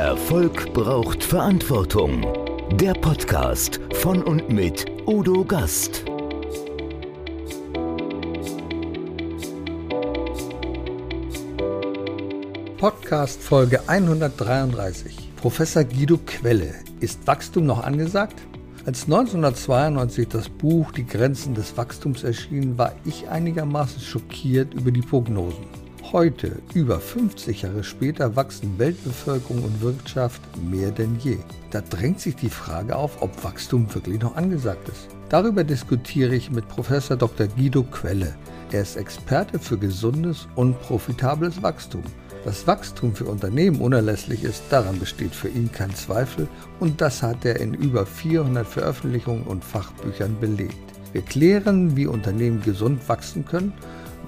Erfolg braucht Verantwortung. Der Podcast von und mit Udo Gast. Podcast Folge 133. Professor Guido Quelle. Ist Wachstum noch angesagt? Als 1992 das Buch Die Grenzen des Wachstums erschien, war ich einigermaßen schockiert über die Prognosen. Heute, über 50 Jahre später, wachsen Weltbevölkerung und Wirtschaft mehr denn je. Da drängt sich die Frage auf, ob Wachstum wirklich noch angesagt ist. Darüber diskutiere ich mit Professor Dr. Guido Quelle. Er ist Experte für gesundes und profitables Wachstum. Dass Wachstum für Unternehmen unerlässlich ist, daran besteht für ihn kein Zweifel und das hat er in über 400 Veröffentlichungen und Fachbüchern belegt. Wir klären, wie Unternehmen gesund wachsen können,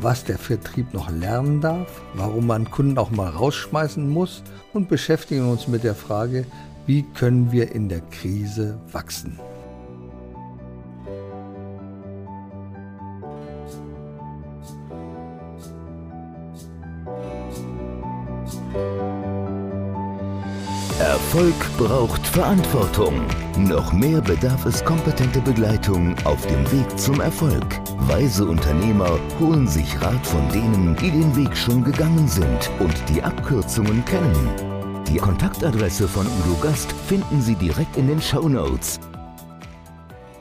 was der Vertrieb noch lernen darf, warum man Kunden auch mal rausschmeißen muss und beschäftigen uns mit der Frage, wie können wir in der Krise wachsen. Erfolg braucht Verantwortung. Noch mehr bedarf es kompetente Begleitung auf dem Weg zum Erfolg. Weise Unternehmer holen sich Rat von denen, die den Weg schon gegangen sind und die Abkürzungen kennen. Die Kontaktadresse von Udo Gast finden Sie direkt in den Show Notes.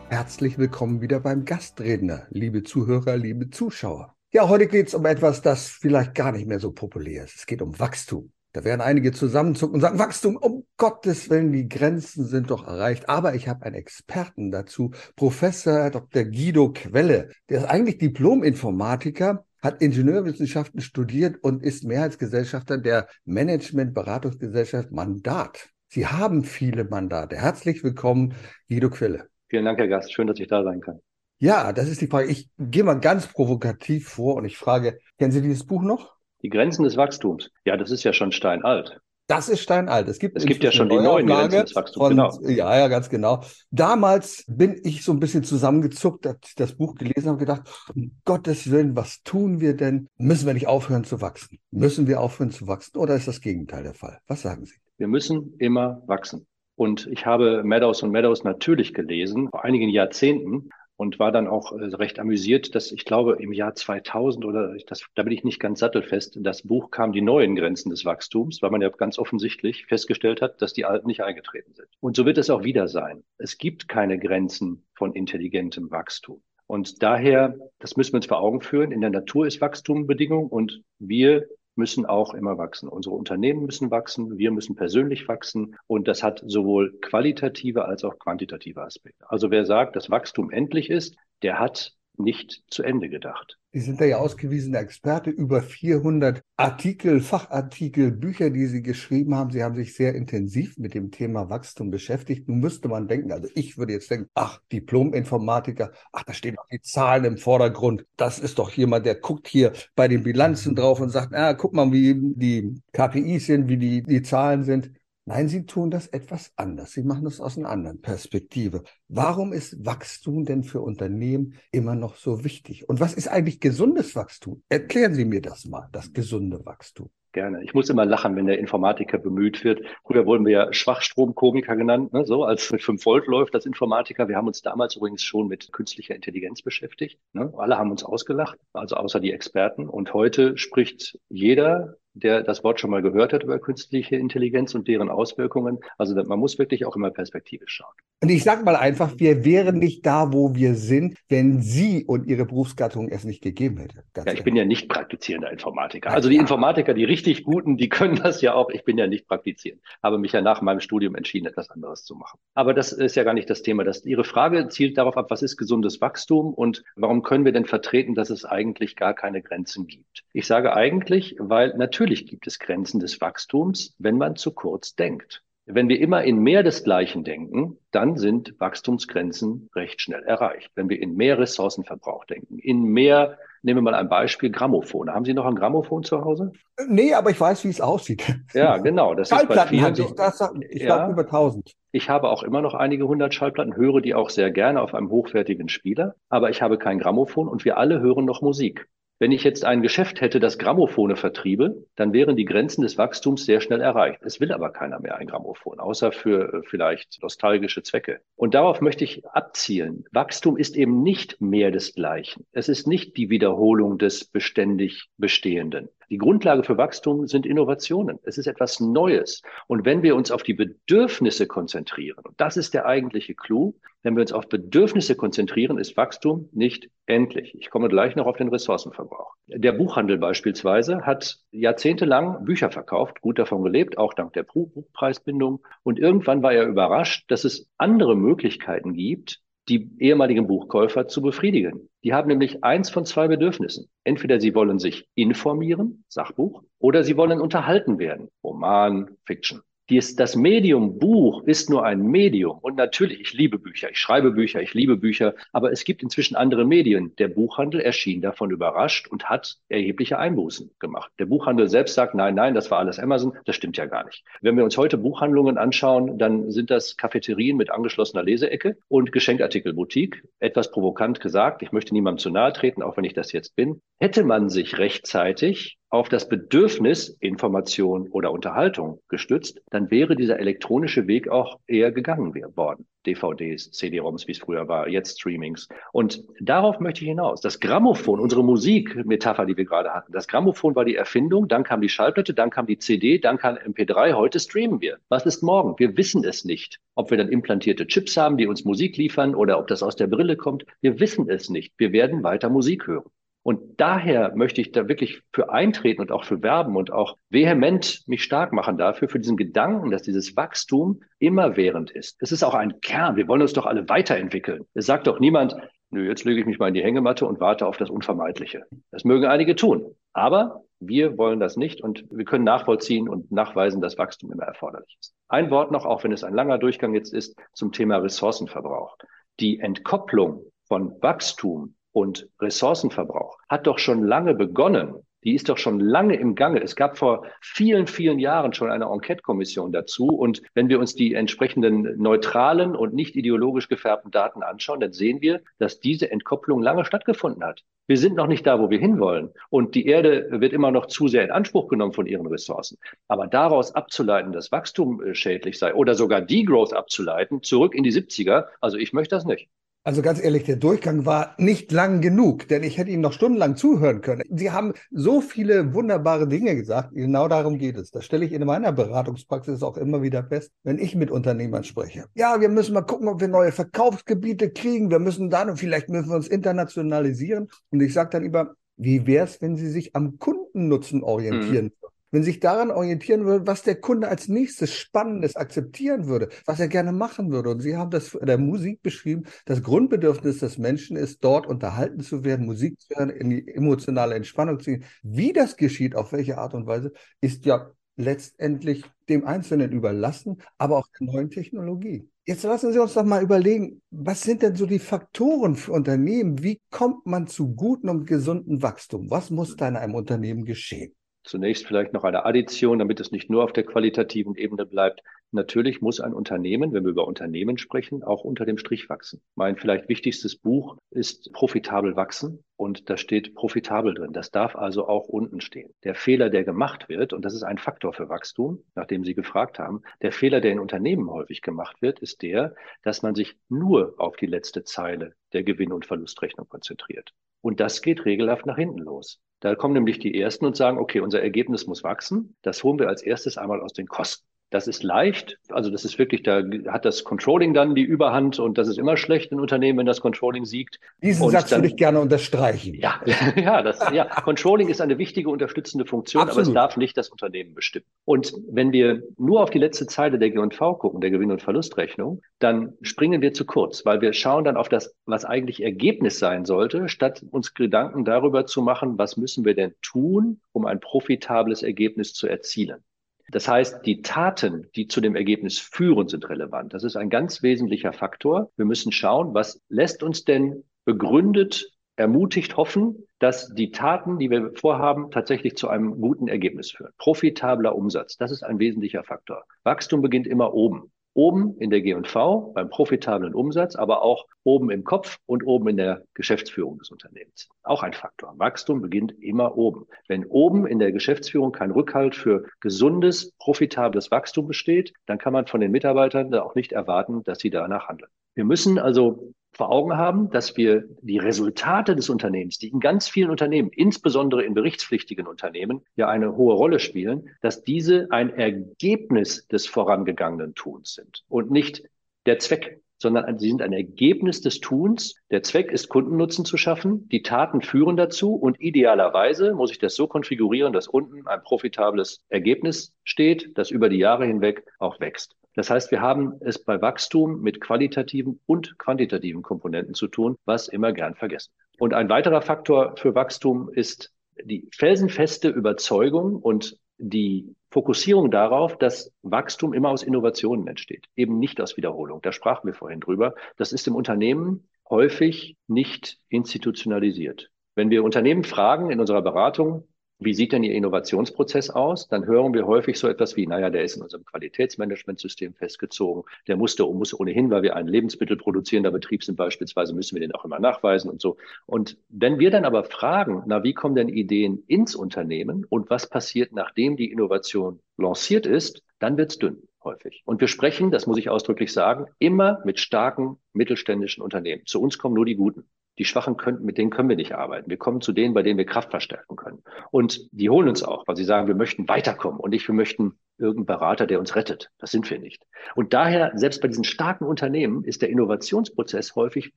Herzlich willkommen wieder beim Gastredner, liebe Zuhörer, liebe Zuschauer. Ja, heute geht es um etwas, das vielleicht gar nicht mehr so populär ist. Es geht um Wachstum. Da werden einige zusammenzucken und sagen, Wachstum, um Gottes Willen, die Grenzen sind doch erreicht. Aber ich habe einen Experten dazu, Professor Dr. Guido Quelle. Der ist eigentlich Diplom-Informatiker, hat Ingenieurwissenschaften studiert und ist Mehrheitsgesellschafter der Management-Beratungsgesellschaft Mandat. Sie haben viele Mandate. Herzlich willkommen, Guido Quelle. Vielen Dank, Herr Gast. Schön, dass ich da sein kann. Ja, das ist die Frage. Ich gehe mal ganz provokativ vor und ich frage, kennen Sie dieses Buch noch? Die Grenzen des Wachstums. Ja, das ist ja schon steinalt. Das ist steinalt. Es gibt, es gibt ja schon die neuen Grenzen des Wachstums. Von, genau. Ja, ja, ganz genau. Damals bin ich so ein bisschen zusammengezuckt, als ich das Buch gelesen habe, gedacht, um Gottes Willen, was tun wir denn? Müssen wir nicht aufhören zu wachsen? Müssen wir aufhören zu wachsen oder ist das Gegenteil der Fall? Was sagen Sie? Wir müssen immer wachsen. Und ich habe Meadows und Meadows natürlich gelesen, vor einigen Jahrzehnten und war dann auch äh, recht amüsiert, dass ich glaube im Jahr 2000 oder das, da bin ich nicht ganz sattelfest, das Buch kam die neuen Grenzen des Wachstums, weil man ja ganz offensichtlich festgestellt hat, dass die alten nicht eingetreten sind. Und so wird es auch wieder sein. Es gibt keine Grenzen von intelligentem Wachstum. Und daher, das müssen wir uns vor Augen führen, in der Natur ist Wachstum Bedingung und wir müssen auch immer wachsen. Unsere Unternehmen müssen wachsen, wir müssen persönlich wachsen und das hat sowohl qualitative als auch quantitative Aspekte. Also wer sagt, dass Wachstum endlich ist, der hat nicht zu Ende gedacht. Sie sind da ja ausgewiesener Experte, über 400 Artikel, Fachartikel, Bücher, die Sie geschrieben haben. Sie haben sich sehr intensiv mit dem Thema Wachstum beschäftigt. Nun müsste man denken, also ich würde jetzt denken, ach, Diplom-Informatiker, ach, da stehen doch die Zahlen im Vordergrund. Das ist doch jemand, der guckt hier bei den Bilanzen drauf und sagt, ah, guck mal, wie die KPIs sind, wie die, die Zahlen sind. Nein, Sie tun das etwas anders. Sie machen das aus einer anderen Perspektive. Warum ist Wachstum denn für Unternehmen immer noch so wichtig? Und was ist eigentlich gesundes Wachstum? Erklären Sie mir das mal, das gesunde Wachstum. Gerne. Ich muss immer lachen, wenn der Informatiker bemüht wird. Früher wurden wir ja Schwachstromkomiker genannt, ne? so als mit 5 Volt läuft als Informatiker. Wir haben uns damals übrigens schon mit künstlicher Intelligenz beschäftigt. Ne? Alle haben uns ausgelacht, also außer die Experten. Und heute spricht jeder der das Wort schon mal gehört hat über künstliche Intelligenz und deren Auswirkungen. Also man muss wirklich auch immer perspektivisch schauen. Und ich sage mal einfach, wir wären nicht da, wo wir sind, wenn Sie und Ihre Berufsgattung es nicht gegeben hätte. ja, ich bin ja nicht praktizierender Informatiker. Also die Informatiker, die richtig guten, die können das ja auch. Ich bin ja nicht praktizierend. Habe mich ja nach meinem Studium entschieden, etwas anderes zu machen. Aber das ist ja gar nicht das Thema. Das, Ihre Frage zielt darauf ab, was ist gesundes Wachstum und warum können wir denn vertreten, dass es eigentlich gar keine Grenzen gibt? Ich sage eigentlich, weil Natürlich gibt es Grenzen des Wachstums, wenn man zu kurz denkt. Wenn wir immer in mehr des Gleichen denken, dann sind Wachstumsgrenzen recht schnell erreicht. Wenn wir in mehr Ressourcenverbrauch denken, in mehr, nehmen wir mal ein Beispiel, Grammophone. Haben Sie noch ein Grammophon zu Hause? Nee, aber ich weiß, wie es aussieht. Ja, genau. Das ist bei vielen hatte ich, das, ich ja, glaube über 1000. Ich habe auch immer noch einige hundert Schallplatten, höre die auch sehr gerne auf einem hochwertigen Spieler, aber ich habe kein Grammophon und wir alle hören noch Musik. Wenn ich jetzt ein Geschäft hätte, das Grammophone vertriebe, dann wären die Grenzen des Wachstums sehr schnell erreicht. Es will aber keiner mehr ein Grammophon, außer für äh, vielleicht nostalgische Zwecke. Und darauf möchte ich abzielen. Wachstum ist eben nicht mehr desgleichen. Es ist nicht die Wiederholung des beständig Bestehenden. Die Grundlage für Wachstum sind Innovationen. Es ist etwas Neues. Und wenn wir uns auf die Bedürfnisse konzentrieren, und das ist der eigentliche Clou, wenn wir uns auf Bedürfnisse konzentrieren, ist Wachstum nicht endlich. Ich komme gleich noch auf den Ressourcenverbrauch. Der Buchhandel beispielsweise hat jahrzehntelang Bücher verkauft, gut davon gelebt, auch dank der Buchpreisbindung. Und irgendwann war er überrascht, dass es andere Möglichkeiten gibt, die ehemaligen Buchkäufer zu befriedigen. Die haben nämlich eins von zwei Bedürfnissen. Entweder sie wollen sich informieren, Sachbuch, oder sie wollen unterhalten werden, Roman, Fiction. Dies, das Medium Buch ist nur ein Medium. Und natürlich, ich liebe Bücher, ich schreibe Bücher, ich liebe Bücher, aber es gibt inzwischen andere Medien. Der Buchhandel erschien davon überrascht und hat erhebliche Einbußen gemacht. Der Buchhandel selbst sagt, nein, nein, das war alles Amazon. Das stimmt ja gar nicht. Wenn wir uns heute Buchhandlungen anschauen, dann sind das Cafeterien mit angeschlossener Leseecke und Geschenkartikelboutique. Etwas provokant gesagt, ich möchte niemandem zu nahe treten, auch wenn ich das jetzt bin. Hätte man sich rechtzeitig auf das Bedürfnis Information oder Unterhaltung gestützt, dann wäre dieser elektronische Weg auch eher gegangen worden. DVDs, CD-ROMs, wie es früher war, jetzt Streamings. Und darauf möchte ich hinaus. Das Grammophon, unsere Musikmetapher, die wir gerade hatten, das Grammophon war die Erfindung, dann kam die Schallplatte, dann kam die CD, dann kam MP3, heute streamen wir. Was ist morgen? Wir wissen es nicht. Ob wir dann implantierte Chips haben, die uns Musik liefern oder ob das aus der Brille kommt, wir wissen es nicht. Wir werden weiter Musik hören. Und daher möchte ich da wirklich für eintreten und auch für werben und auch vehement mich stark machen dafür, für diesen Gedanken, dass dieses Wachstum immerwährend ist. Es ist auch ein Kern. Wir wollen uns doch alle weiterentwickeln. Es sagt doch niemand, nö, jetzt lege ich mich mal in die Hängematte und warte auf das Unvermeidliche. Das mögen einige tun. Aber wir wollen das nicht und wir können nachvollziehen und nachweisen, dass Wachstum immer erforderlich ist. Ein Wort noch, auch wenn es ein langer Durchgang jetzt ist, zum Thema Ressourcenverbrauch. Die Entkopplung von Wachstum und Ressourcenverbrauch hat doch schon lange begonnen. Die ist doch schon lange im Gange. Es gab vor vielen, vielen Jahren schon eine Enquete-Kommission dazu. Und wenn wir uns die entsprechenden neutralen und nicht ideologisch gefärbten Daten anschauen, dann sehen wir, dass diese Entkopplung lange stattgefunden hat. Wir sind noch nicht da, wo wir hinwollen. Und die Erde wird immer noch zu sehr in Anspruch genommen von ihren Ressourcen. Aber daraus abzuleiten, dass Wachstum äh, schädlich sei oder sogar Degrowth abzuleiten, zurück in die 70er, also ich möchte das nicht. Also ganz ehrlich, der Durchgang war nicht lang genug, denn ich hätte Ihnen noch stundenlang zuhören können. Sie haben so viele wunderbare Dinge gesagt. Genau darum geht es. Das stelle ich in meiner Beratungspraxis auch immer wieder fest, wenn ich mit Unternehmern spreche. Ja, wir müssen mal gucken, ob wir neue Verkaufsgebiete kriegen. Wir müssen dann und vielleicht müssen wir uns internationalisieren. Und ich sage dann immer, wie wäre es, wenn Sie sich am Kundennutzen orientieren? Mhm wenn sich daran orientieren würde, was der Kunde als nächstes Spannendes akzeptieren würde, was er gerne machen würde. Und Sie haben das in der Musik beschrieben. Das Grundbedürfnis des Menschen ist, dort unterhalten zu werden, Musik zu hören, in die emotionale Entspannung zu gehen. Wie das geschieht, auf welche Art und Weise, ist ja letztendlich dem Einzelnen überlassen, aber auch der neuen Technologie. Jetzt lassen Sie uns doch mal überlegen, was sind denn so die Faktoren für Unternehmen? Wie kommt man zu gutem und gesunden Wachstum? Was muss da in einem Unternehmen geschehen? Zunächst vielleicht noch eine Addition, damit es nicht nur auf der qualitativen Ebene bleibt. Natürlich muss ein Unternehmen, wenn wir über Unternehmen sprechen, auch unter dem Strich wachsen. Mein vielleicht wichtigstes Buch ist Profitabel wachsen und da steht profitabel drin. Das darf also auch unten stehen. Der Fehler, der gemacht wird, und das ist ein Faktor für Wachstum, nachdem Sie gefragt haben, der Fehler, der in Unternehmen häufig gemacht wird, ist der, dass man sich nur auf die letzte Zeile der Gewinn- und Verlustrechnung konzentriert. Und das geht regelhaft nach hinten los. Da kommen nämlich die Ersten und sagen, okay, unser Ergebnis muss wachsen. Das holen wir als erstes einmal aus den Kosten. Das ist leicht. Also das ist wirklich, da hat das Controlling dann die Überhand und das ist immer schlecht in Unternehmen, wenn das Controlling siegt. Diesen und Satz dann, würde ich gerne unterstreichen. Ja, ja, das, ja. Controlling ist eine wichtige unterstützende Funktion, Absolut. aber es darf nicht das Unternehmen bestimmen. Und wenn wir nur auf die letzte Zeile der G&V gucken, der Gewinn- und Verlustrechnung, dann springen wir zu kurz, weil wir schauen dann auf das, was eigentlich Ergebnis sein sollte, statt uns Gedanken darüber zu machen, was müssen wir denn tun, um ein profitables Ergebnis zu erzielen. Das heißt, die Taten, die zu dem Ergebnis führen, sind relevant. Das ist ein ganz wesentlicher Faktor. Wir müssen schauen, was lässt uns denn begründet, ermutigt hoffen, dass die Taten, die wir vorhaben, tatsächlich zu einem guten Ergebnis führen. Profitabler Umsatz, das ist ein wesentlicher Faktor. Wachstum beginnt immer oben. Oben in der G&V beim profitablen Umsatz, aber auch oben im Kopf und oben in der Geschäftsführung des Unternehmens. Auch ein Faktor. Wachstum beginnt immer oben. Wenn oben in der Geschäftsführung kein Rückhalt für gesundes, profitables Wachstum besteht, dann kann man von den Mitarbeitern auch nicht erwarten, dass sie danach handeln. Wir müssen also vor Augen haben, dass wir die Resultate des Unternehmens, die in ganz vielen Unternehmen, insbesondere in berichtspflichtigen Unternehmen, ja eine hohe Rolle spielen, dass diese ein Ergebnis des vorangegangenen Tuns sind und nicht der Zweck, sondern sie sind ein Ergebnis des Tuns. Der Zweck ist, Kundennutzen zu schaffen. Die Taten führen dazu und idealerweise muss ich das so konfigurieren, dass unten ein profitables Ergebnis steht, das über die Jahre hinweg auch wächst. Das heißt, wir haben es bei Wachstum mit qualitativen und quantitativen Komponenten zu tun, was immer gern vergessen. Und ein weiterer Faktor für Wachstum ist die felsenfeste Überzeugung und die Fokussierung darauf, dass Wachstum immer aus Innovationen entsteht, eben nicht aus Wiederholung. Da sprachen wir vorhin drüber. Das ist im Unternehmen häufig nicht institutionalisiert. Wenn wir Unternehmen fragen in unserer Beratung, wie sieht denn Ihr Innovationsprozess aus? Dann hören wir häufig so etwas wie, naja, der ist in unserem Qualitätsmanagementsystem festgezogen. Der musste und muss ohnehin, weil wir ein lebensmittelproduzierender Betrieb sind beispielsweise, müssen wir den auch immer nachweisen und so. Und wenn wir dann aber fragen, na, wie kommen denn Ideen ins Unternehmen und was passiert, nachdem die Innovation lanciert ist, dann wird's dünn häufig. Und wir sprechen, das muss ich ausdrücklich sagen, immer mit starken mittelständischen Unternehmen. Zu uns kommen nur die Guten. Die Schwachen können, mit denen können wir nicht arbeiten. Wir kommen zu denen, bei denen wir Kraft verstärken können. Und die holen uns auch, weil sie sagen, wir möchten weiterkommen und nicht, wir möchten irgendeinen Berater, der uns rettet. Das sind wir nicht. Und daher, selbst bei diesen starken Unternehmen, ist der Innovationsprozess häufig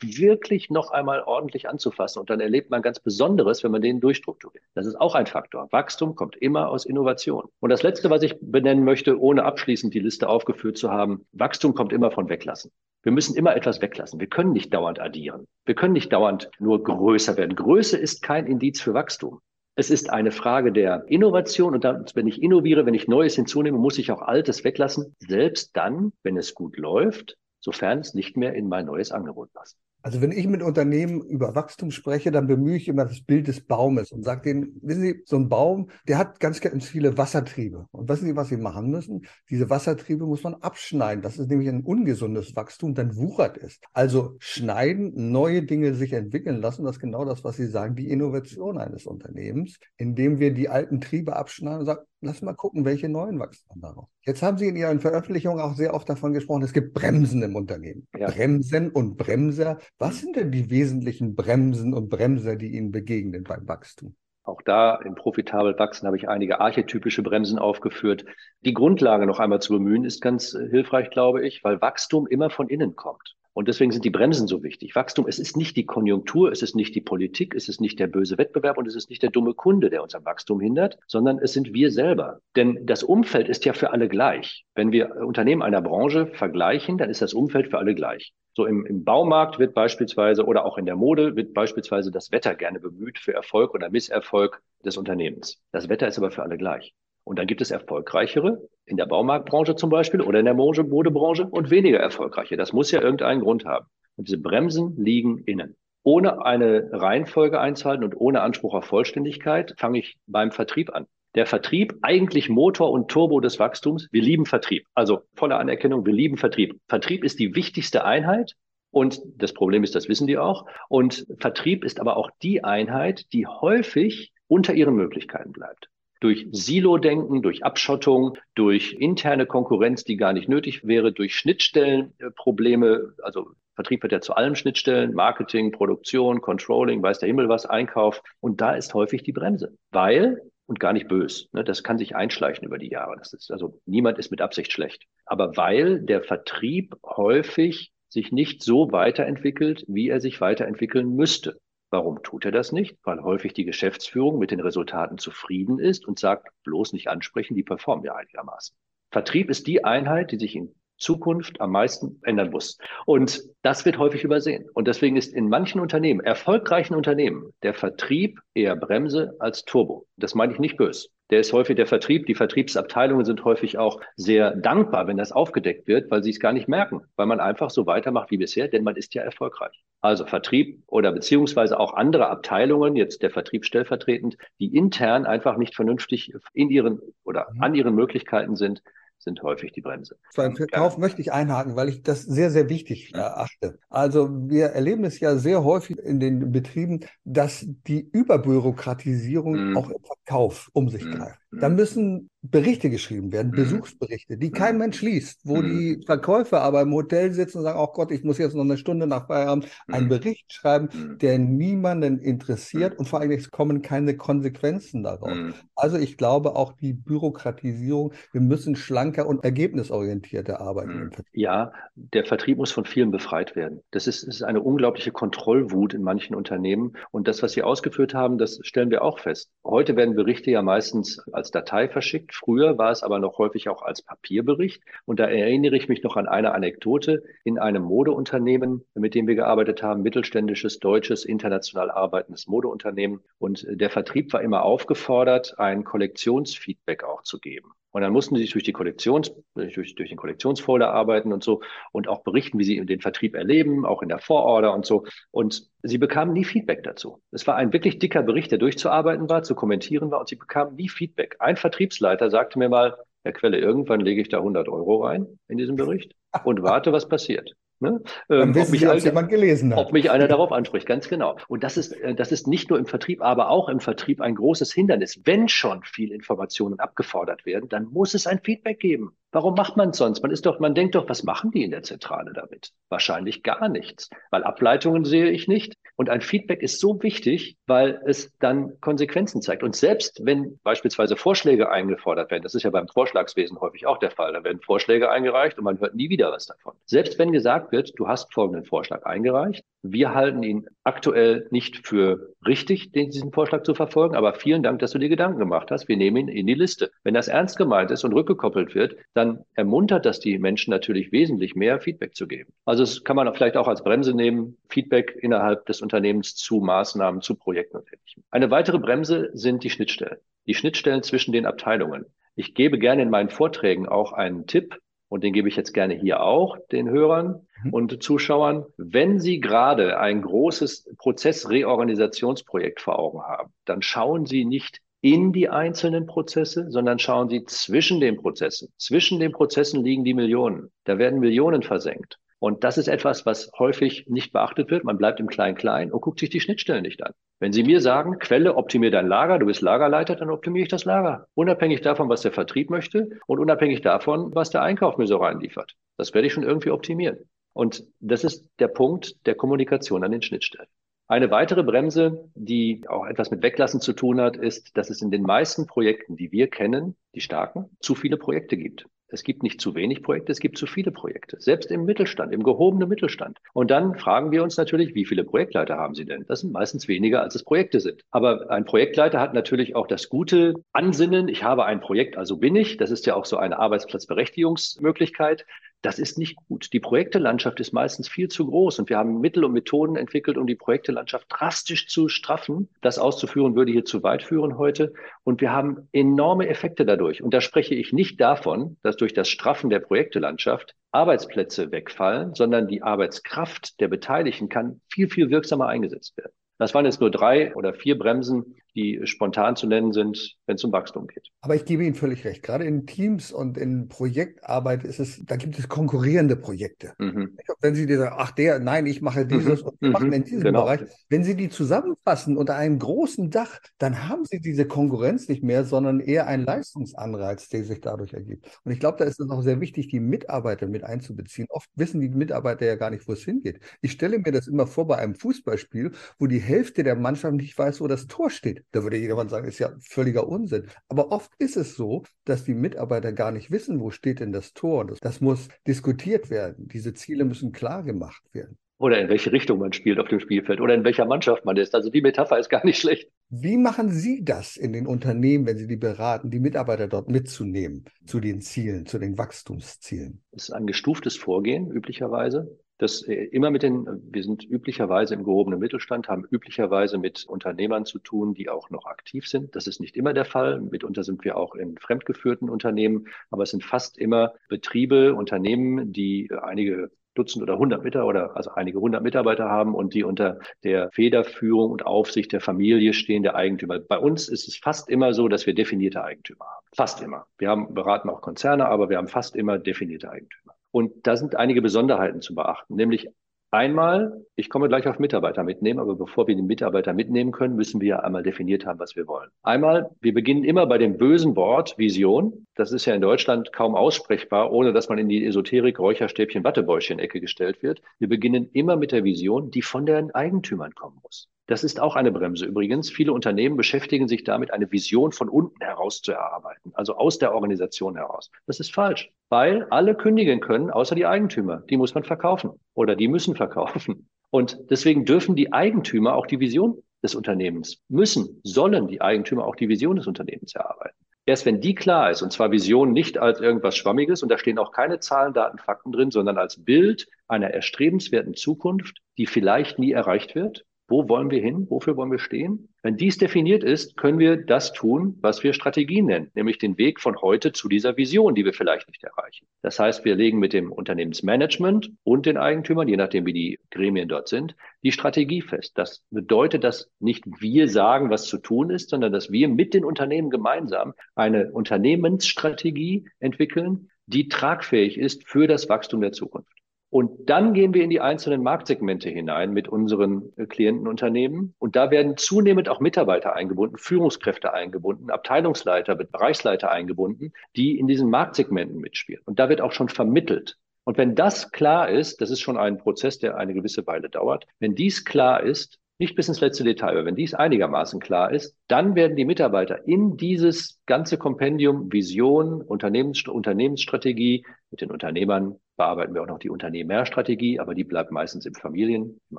wirklich noch einmal ordentlich anzufassen. Und dann erlebt man ganz Besonderes, wenn man den durchstrukturiert. Das ist auch ein Faktor. Wachstum kommt immer aus Innovation. Und das Letzte, was ich benennen möchte, ohne abschließend die Liste aufgeführt zu haben, Wachstum kommt immer von Weglassen. Wir müssen immer etwas weglassen. Wir können nicht dauernd addieren. Wir können nicht dauernd nur größer werden. Größe ist kein Indiz für Wachstum. Es ist eine Frage der Innovation und dann, wenn ich innoviere, wenn ich Neues hinzunehme, muss ich auch Altes weglassen. Selbst dann, wenn es gut läuft, sofern es nicht mehr in mein neues Angebot passt. Also wenn ich mit Unternehmen über Wachstum spreche, dann bemühe ich immer das Bild des Baumes und sage denen, wissen Sie, so ein Baum, der hat ganz, ganz viele Wassertriebe. Und wissen Sie, was Sie machen müssen? Diese Wassertriebe muss man abschneiden. Das ist nämlich ein ungesundes Wachstum, dann wuchert es. Also schneiden, neue Dinge sich entwickeln lassen, das ist genau das, was Sie sagen, die Innovation eines Unternehmens, indem wir die alten Triebe abschneiden und sagen, lass mal gucken, welche neuen wachsen dann daraus. Jetzt haben Sie in Ihren Veröffentlichungen auch sehr oft davon gesprochen, es gibt Bremsen im Unternehmen. Ja. Bremsen und Bremser. Was sind denn die wesentlichen Bremsen und Bremser, die Ihnen begegnen beim Wachstum? Auch da im profitabel wachsen habe ich einige archetypische Bremsen aufgeführt. Die Grundlage noch einmal zu bemühen ist ganz äh, hilfreich, glaube ich, weil Wachstum immer von innen kommt. Und deswegen sind die Bremsen so wichtig. Wachstum, es ist nicht die Konjunktur, es ist nicht die Politik, es ist nicht der böse Wettbewerb und es ist nicht der dumme Kunde, der uns am Wachstum hindert, sondern es sind wir selber. Denn das Umfeld ist ja für alle gleich. Wenn wir Unternehmen einer Branche vergleichen, dann ist das Umfeld für alle gleich. So im, im Baumarkt wird beispielsweise oder auch in der Mode wird beispielsweise das Wetter gerne bemüht für Erfolg oder Misserfolg des Unternehmens. Das Wetter ist aber für alle gleich. Und dann gibt es erfolgreichere in der Baumarktbranche zum Beispiel oder in der Modebranche und weniger erfolgreiche. Das muss ja irgendeinen Grund haben. Und diese Bremsen liegen innen. Ohne eine Reihenfolge einzuhalten und ohne Anspruch auf Vollständigkeit fange ich beim Vertrieb an. Der Vertrieb, eigentlich Motor und Turbo des Wachstums. Wir lieben Vertrieb. Also volle Anerkennung, wir lieben Vertrieb. Vertrieb ist die wichtigste Einheit. Und das Problem ist, das wissen die auch. Und Vertrieb ist aber auch die Einheit, die häufig unter ihren Möglichkeiten bleibt durch Silo-Denken, durch Abschottung, durch interne Konkurrenz, die gar nicht nötig wäre, durch Schnittstellenprobleme, also Vertrieb hat ja zu allem Schnittstellen, Marketing, Produktion, Controlling, weiß der Himmel was, Einkauf. Und da ist häufig die Bremse, weil und gar nicht bös. Ne? Das kann sich einschleichen über die Jahre. Das ist also niemand ist mit Absicht schlecht. Aber weil der Vertrieb häufig sich nicht so weiterentwickelt, wie er sich weiterentwickeln müsste. Warum tut er das nicht? Weil häufig die Geschäftsführung mit den Resultaten zufrieden ist und sagt, bloß nicht ansprechen, die performen ja einigermaßen. Vertrieb ist die Einheit, die sich in Zukunft am meisten ändern muss. Und das wird häufig übersehen. Und deswegen ist in manchen Unternehmen, erfolgreichen Unternehmen, der Vertrieb eher Bremse als Turbo. Das meine ich nicht böse der ist häufig der Vertrieb. Die Vertriebsabteilungen sind häufig auch sehr dankbar, wenn das aufgedeckt wird, weil sie es gar nicht merken, weil man einfach so weitermacht wie bisher, denn man ist ja erfolgreich. Also Vertrieb oder beziehungsweise auch andere Abteilungen, jetzt der Vertrieb stellvertretend, die intern einfach nicht vernünftig in ihren oder mhm. an ihren Möglichkeiten sind, sind häufig die Bremse. Beim Verkauf ja. möchte ich einhaken, weil ich das sehr, sehr wichtig erachte. Also wir erleben es ja sehr häufig in den Betrieben, dass die Überbürokratisierung mhm. auch im Verkauf um sich mhm. greift. Da mhm. müssen Berichte geschrieben werden, mhm. Besuchsberichte, die kein mhm. Mensch liest, wo die Verkäufer aber im Hotel sitzen und sagen, oh Gott, ich muss jetzt noch eine Stunde nach Feierabend einen Bericht schreiben, der niemanden interessiert und vor allem es kommen keine Konsequenzen daraus. Also ich glaube auch die Bürokratisierung, wir müssen schlanker und ergebnisorientierter arbeiten. Ja, der Vertrieb muss von vielen befreit werden. Das ist, ist eine unglaubliche Kontrollwut in manchen Unternehmen und das, was Sie ausgeführt haben, das stellen wir auch fest. Heute werden Berichte ja meistens als Datei verschickt. Früher war es aber noch häufig auch als Papierbericht. Und da erinnere ich mich noch an eine Anekdote in einem Modeunternehmen, mit dem wir gearbeitet haben, mittelständisches, deutsches, international arbeitendes Modeunternehmen. Und der Vertrieb war immer aufgefordert, ein Kollektionsfeedback auch zu geben. Und dann mussten sie sich durch die Kollektions, durch, durch den Kollektionsfolder arbeiten und so und auch berichten, wie sie den Vertrieb erleben, auch in der Vororder und so. Und sie bekamen nie Feedback dazu. Es war ein wirklich dicker Bericht, der durchzuarbeiten war, zu kommentieren war und sie bekamen nie Feedback. Ein Vertriebsleiter sagte mir mal, Herr Quelle, irgendwann lege ich da 100 Euro rein in diesem Bericht und warte, was passiert. Ne? Ähm, ob, mich Sie, einer, jemand gelesen hat. ob mich einer darauf anspricht, ganz genau. Und das ist, äh, das ist nicht nur im Vertrieb, aber auch im Vertrieb ein großes Hindernis. Wenn schon viel Informationen abgefordert werden, dann muss es ein Feedback geben. Warum macht man es sonst? Man ist doch, man denkt doch, was machen die in der Zentrale damit? Wahrscheinlich gar nichts, weil Ableitungen sehe ich nicht. Und ein Feedback ist so wichtig, weil es dann Konsequenzen zeigt. Und selbst wenn beispielsweise Vorschläge eingefordert werden, das ist ja beim Vorschlagswesen häufig auch der Fall, da werden Vorschläge eingereicht und man hört nie wieder was davon. Selbst wenn gesagt wird, du hast folgenden Vorschlag eingereicht, wir halten ihn aktuell nicht für richtig, diesen Vorschlag zu verfolgen, aber vielen Dank, dass du dir Gedanken gemacht hast. Wir nehmen ihn in die Liste. Wenn das ernst gemeint ist und rückgekoppelt wird, dann ermuntert das die Menschen natürlich wesentlich mehr Feedback zu geben. Also das kann man vielleicht auch als Bremse nehmen, Feedback innerhalb des Unternehmens zu Maßnahmen, zu Projekten und ähnlichem. Eine weitere Bremse sind die Schnittstellen. Die Schnittstellen zwischen den Abteilungen. Ich gebe gerne in meinen Vorträgen auch einen Tipp, und den gebe ich jetzt gerne hier auch den Hörern mhm. und Zuschauern. Wenn Sie gerade ein großes Prozessreorganisationsprojekt vor Augen haben, dann schauen Sie nicht in die einzelnen Prozesse, sondern schauen Sie zwischen den Prozessen. Zwischen den Prozessen liegen die Millionen. Da werden Millionen versenkt. Und das ist etwas, was häufig nicht beachtet wird. Man bleibt im Klein-Klein und guckt sich die Schnittstellen nicht an. Wenn Sie mir sagen, Quelle, optimier dein Lager, du bist Lagerleiter, dann optimiere ich das Lager. Unabhängig davon, was der Vertrieb möchte und unabhängig davon, was der Einkauf mir so reinliefert. Das werde ich schon irgendwie optimieren. Und das ist der Punkt der Kommunikation an den Schnittstellen. Eine weitere Bremse, die auch etwas mit Weglassen zu tun hat, ist, dass es in den meisten Projekten, die wir kennen, die starken, zu viele Projekte gibt. Es gibt nicht zu wenig Projekte, es gibt zu viele Projekte. Selbst im Mittelstand, im gehobenen Mittelstand. Und dann fragen wir uns natürlich, wie viele Projektleiter haben Sie denn? Das sind meistens weniger, als es Projekte sind. Aber ein Projektleiter hat natürlich auch das gute Ansinnen, ich habe ein Projekt, also bin ich. Das ist ja auch so eine Arbeitsplatzberechtigungsmöglichkeit. Das ist nicht gut. Die Projektelandschaft ist meistens viel zu groß und wir haben Mittel und Methoden entwickelt, um die Projektelandschaft drastisch zu straffen. Das auszuführen würde hier zu weit führen heute. Und wir haben enorme Effekte dadurch. Und da spreche ich nicht davon, dass durch das Straffen der Projektelandschaft Arbeitsplätze wegfallen, sondern die Arbeitskraft der Beteiligten kann viel, viel wirksamer eingesetzt werden. Das waren jetzt nur drei oder vier Bremsen, die spontan zu nennen sind, wenn es um Wachstum geht. Aber ich gebe Ihnen völlig recht. Gerade in Teams und in Projektarbeit ist es, da gibt es konkurrierende Projekte. Mhm. Wenn Sie dir sagen, ach der, nein, ich mache dieses mhm. und wir machen mhm. in diesem genau. Bereich. Wenn Sie die zusammenfassen unter einem großen Dach, dann haben Sie diese Konkurrenz nicht mehr, sondern eher einen Leistungsanreiz, der sich dadurch ergibt. Und ich glaube, da ist es auch sehr wichtig, die Mitarbeiter mit einzubeziehen. Oft wissen die Mitarbeiter ja gar nicht, wo es hingeht. Ich stelle mir das immer vor bei einem Fußballspiel, wo die Hälfte der Mannschaft nicht weiß, wo das Tor steht. Da würde jedermann sagen, ist ja völliger Unsinn. Aber oft ist es so, dass die Mitarbeiter gar nicht wissen, wo steht denn das Tor. Das, das muss diskutiert werden. Diese Ziele müssen klar gemacht werden. Oder in welche Richtung man spielt auf dem Spielfeld oder in welcher Mannschaft man ist. Also die Metapher ist gar nicht schlecht. Wie machen Sie das in den Unternehmen, wenn Sie die beraten, die Mitarbeiter dort mitzunehmen zu den Zielen, zu den Wachstumszielen? Es ist ein gestuftes Vorgehen üblicherweise das äh, immer mit den, wir sind üblicherweise im gehobenen Mittelstand, haben üblicherweise mit Unternehmern zu tun, die auch noch aktiv sind. Das ist nicht immer der Fall. Mitunter sind wir auch in fremdgeführten Unternehmen, aber es sind fast immer Betriebe, Unternehmen, die einige Dutzend oder hundert Mitarbeiter oder also einige hundert Mitarbeiter haben und die unter der Federführung und Aufsicht der Familie stehen, der Eigentümer. Bei uns ist es fast immer so, dass wir definierte Eigentümer haben. Fast immer. Wir haben, beraten auch Konzerne, aber wir haben fast immer definierte Eigentümer. Und da sind einige Besonderheiten zu beachten, nämlich Einmal, ich komme gleich auf Mitarbeiter mitnehmen, aber bevor wir die Mitarbeiter mitnehmen können, müssen wir ja einmal definiert haben, was wir wollen. Einmal, wir beginnen immer bei dem bösen Wort Vision. Das ist ja in Deutschland kaum aussprechbar, ohne dass man in die Esoterik, Räucherstäbchen, Wattebäuschen Ecke gestellt wird. Wir beginnen immer mit der Vision, die von den Eigentümern kommen muss. Das ist auch eine Bremse übrigens. Viele Unternehmen beschäftigen sich damit, eine Vision von unten heraus zu erarbeiten, also aus der Organisation heraus. Das ist falsch, weil alle kündigen können, außer die Eigentümer. Die muss man verkaufen oder die müssen verkaufen. Und deswegen dürfen die Eigentümer auch die Vision des Unternehmens, müssen, sollen die Eigentümer auch die Vision des Unternehmens erarbeiten. Erst wenn die klar ist, und zwar Vision nicht als irgendwas Schwammiges, und da stehen auch keine Zahlen, Daten, Fakten drin, sondern als Bild einer erstrebenswerten Zukunft, die vielleicht nie erreicht wird, wo wollen wir hin? Wofür wollen wir stehen? Wenn dies definiert ist, können wir das tun, was wir Strategie nennen, nämlich den Weg von heute zu dieser Vision, die wir vielleicht nicht erreichen. Das heißt, wir legen mit dem Unternehmensmanagement und den Eigentümern, je nachdem wie die Gremien dort sind, die Strategie fest. Das bedeutet, dass nicht wir sagen, was zu tun ist, sondern dass wir mit den Unternehmen gemeinsam eine Unternehmensstrategie entwickeln, die tragfähig ist für das Wachstum der Zukunft. Und dann gehen wir in die einzelnen Marktsegmente hinein mit unseren äh, Klientenunternehmen. Und da werden zunehmend auch Mitarbeiter eingebunden, Führungskräfte eingebunden, Abteilungsleiter, Bereichsleiter eingebunden, die in diesen Marktsegmenten mitspielen. Und da wird auch schon vermittelt. Und wenn das klar ist, das ist schon ein Prozess, der eine gewisse Weile dauert, wenn dies klar ist, nicht bis ins letzte Detail, aber wenn dies einigermaßen klar ist, dann werden die Mitarbeiter in dieses ganze Kompendium Vision, Unternehmens, Unternehmensstrategie, mit den Unternehmern bearbeiten wir auch noch die Unternehmerstrategie, aber die bleibt meistens im Familien-, im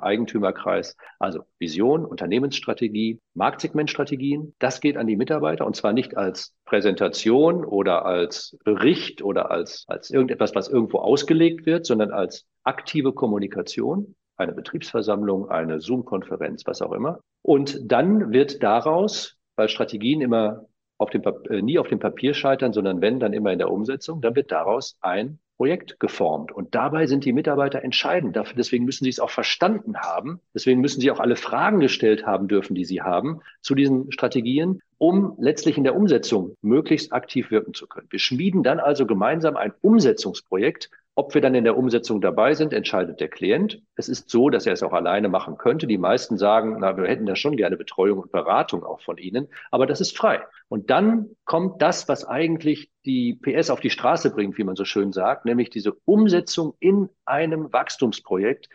Eigentümerkreis. Also Vision, Unternehmensstrategie, Marktsegmentstrategien, das geht an die Mitarbeiter und zwar nicht als Präsentation oder als Bericht oder als, als irgendetwas, was irgendwo ausgelegt wird, sondern als aktive Kommunikation eine Betriebsversammlung, eine Zoom-Konferenz, was auch immer. Und dann wird daraus, weil Strategien immer auf dem, äh, nie auf dem Papier scheitern, sondern wenn, dann immer in der Umsetzung, dann wird daraus ein Projekt geformt. Und dabei sind die Mitarbeiter entscheidend. Dafür, deswegen müssen sie es auch verstanden haben. Deswegen müssen sie auch alle Fragen gestellt haben dürfen, die sie haben zu diesen Strategien, um letztlich in der Umsetzung möglichst aktiv wirken zu können. Wir schmieden dann also gemeinsam ein Umsetzungsprojekt ob wir dann in der Umsetzung dabei sind, entscheidet der Klient. Es ist so, dass er es auch alleine machen könnte. Die meisten sagen, na, wir hätten da schon gerne Betreuung und Beratung auch von Ihnen, aber das ist frei. Und dann kommt das, was eigentlich die PS auf die Straße bringt, wie man so schön sagt, nämlich diese Umsetzung in einem Wachstumsprojekt,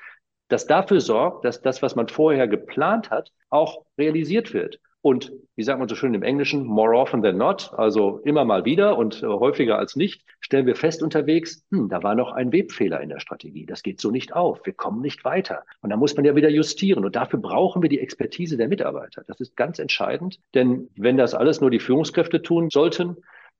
das dafür sorgt, dass das, was man vorher geplant hat, auch realisiert wird. Und wie sagt man so schön im Englischen, more often than not, also immer mal wieder und äh, häufiger als nicht, stellen wir fest unterwegs, hm, da war noch ein Webfehler in der Strategie. Das geht so nicht auf. Wir kommen nicht weiter. Und da muss man ja wieder justieren. Und dafür brauchen wir die Expertise der Mitarbeiter. Das ist ganz entscheidend. Denn wenn das alles nur die Führungskräfte tun sollten,